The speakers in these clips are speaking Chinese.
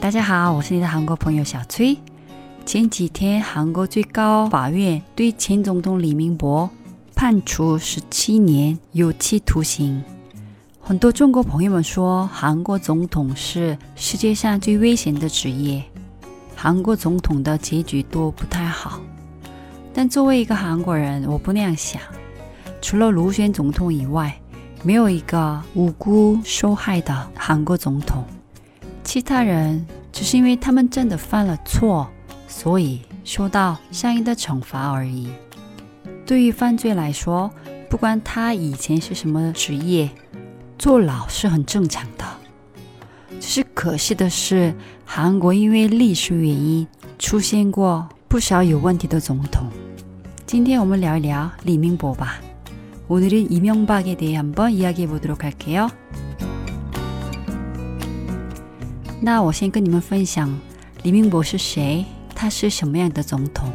大家好，我是你的韩国朋友小崔。前几天，韩国最高法院对前总统李明博判处十七年有期徒刑。很多中国朋友们说，韩国总统是世界上最危险的职业，韩国总统的结局都不太好。但作为一个韩国人，我不那样想。除了卢选总统以外，没有一个无辜受害的韩国总统。其他人只是因为他们真的犯了错，所以受到相应的惩罚而已。对于犯罪来说，不管他以前是什么职业。坐牢是很正常的，只是可惜的是，韩国因为历史原因出现过不少有问题的总统。今天我们聊一聊李明博吧。오늘은이명박에대해한번이야기해보도록할게요 那我先跟你们分享李明博是谁，他是什么样的总统？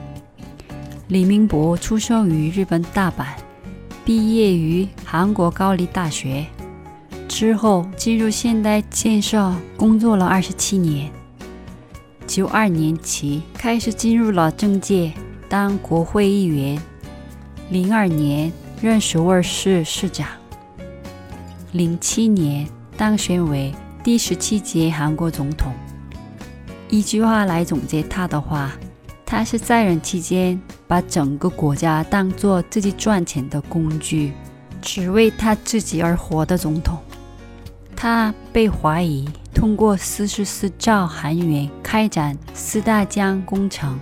李明博出生于日本大阪，毕业于韩国高丽大学。之后进入现代建设工作了二十七年，九二年起开始进入了政界，当国会议员。零二年任首尔市市长，零七年当选为第十七届韩国总统。一句话来总结他的话，他是在任期间把整个国家当做自己赚钱的工具，只为他自己而活的总统。他被怀疑通过四十四兆韩元开展四大江工程，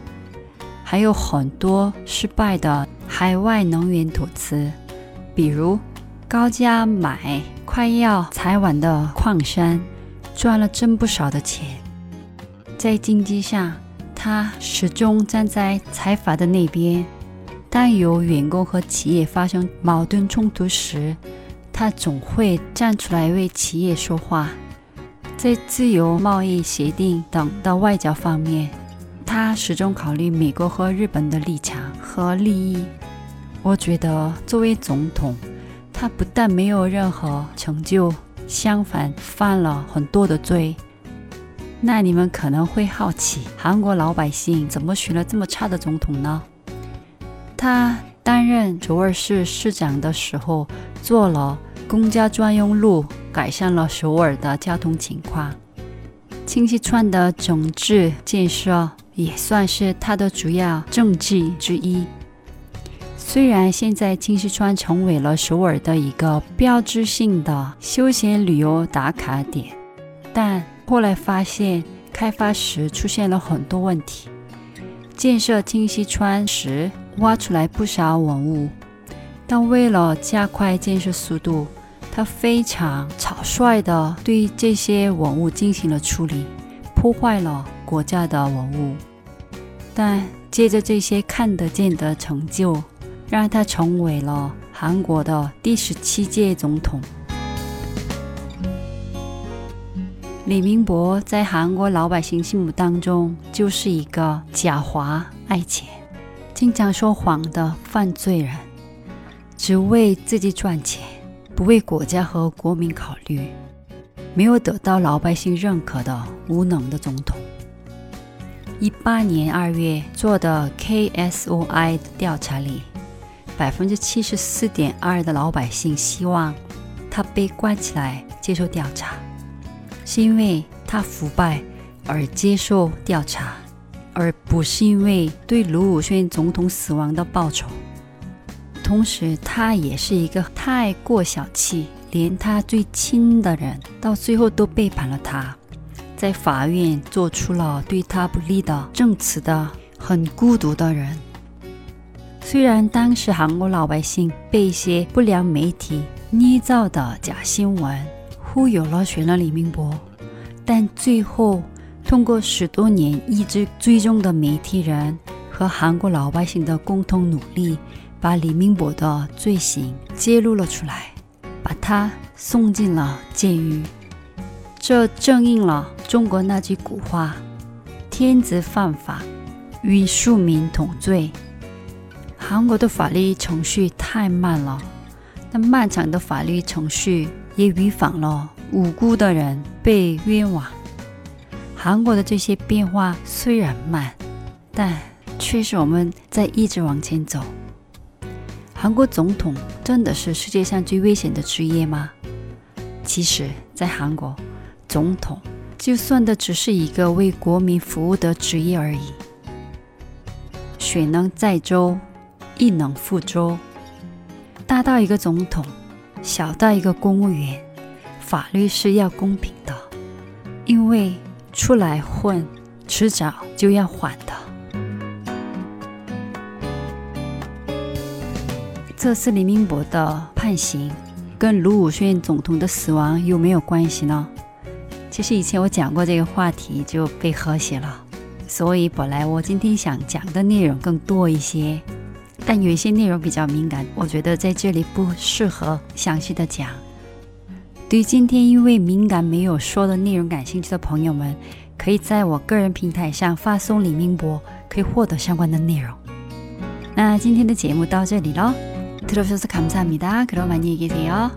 还有很多失败的海外能源投资，比如高价买快要采完的矿山，赚了真不少的钱。在经济上，他始终站在财阀的那边，当有员工和企业发生矛盾冲突时。他总会站出来为企业说话，在自由贸易协定等的外交方面，他始终考虑美国和日本的立场和利益。我觉得作为总统，他不但没有任何成就，相反犯了很多的罪。那你们可能会好奇，韩国老百姓怎么选了这么差的总统呢？他担任首尔市市长的时候做了。公交专用路改善了首尔的交通情况，清溪川的整治建设也算是他的主要政绩之一。虽然现在清溪川成为了首尔的一个标志性的休闲旅游打卡点，但后来发现开发时出现了很多问题。建设清溪川时挖出来不少文物，但为了加快建设速度。他非常草率地对这些文物进行了处理，破坏了国家的文物。但借着这些看得见的成就，让他成为了韩国的第十七届总统。李明博在韩国老百姓心目当中就是一个狡猾、爱钱、经常说谎的犯罪人，只为自己赚钱。不为国家和国民考虑，没有得到老百姓认可的无能的总统。一八年二月做的 KSOI 的调查里，百分之七十四点二的老百姓希望他被关起来接受调查，是因为他腐败而接受调查，而不是因为对卢武铉总统死亡的报酬。同时，他也是一个太过小气，连他最亲的人到最后都背叛了他，在法院做出了对他不利的证词的很孤独的人。虽然当时韩国老百姓被一些不良媒体捏造的假新闻忽悠了选了李明博，但最后通过十多年一直追踪的媒体人和韩国老百姓的共同努力。把李明博的罪行揭露了出来，把他送进了监狱。这正应了中国那句古话：“天子犯法，与庶民同罪。”韩国的法律程序太慢了，那漫长的法律程序也预防了无辜的人被冤枉。韩国的这些变化虽然慢，但却是我们在一直往前走。韩国总统真的是世界上最危险的职业吗？其实，在韩国，总统就算的只是一个为国民服务的职业而已。水能载舟，亦能覆舟。大到一个总统，小到一个公务员，法律是要公平的，因为出来混，迟早就要还的。这次李明博的判刑跟卢武铉总统的死亡有没有关系呢？其实以前我讲过这个话题就被和谐了，所以本来我今天想讲的内容更多一些，但有一些内容比较敏感，我觉得在这里不适合详细的讲。对于今天因为敏感没有说的内容感兴趣的朋友们，可以在我个人平台上发送李明博，可以获得相关的内容。那今天的节目到这里喽。 들어주셔서 감사합니다. 그럼 안녕히 계세요.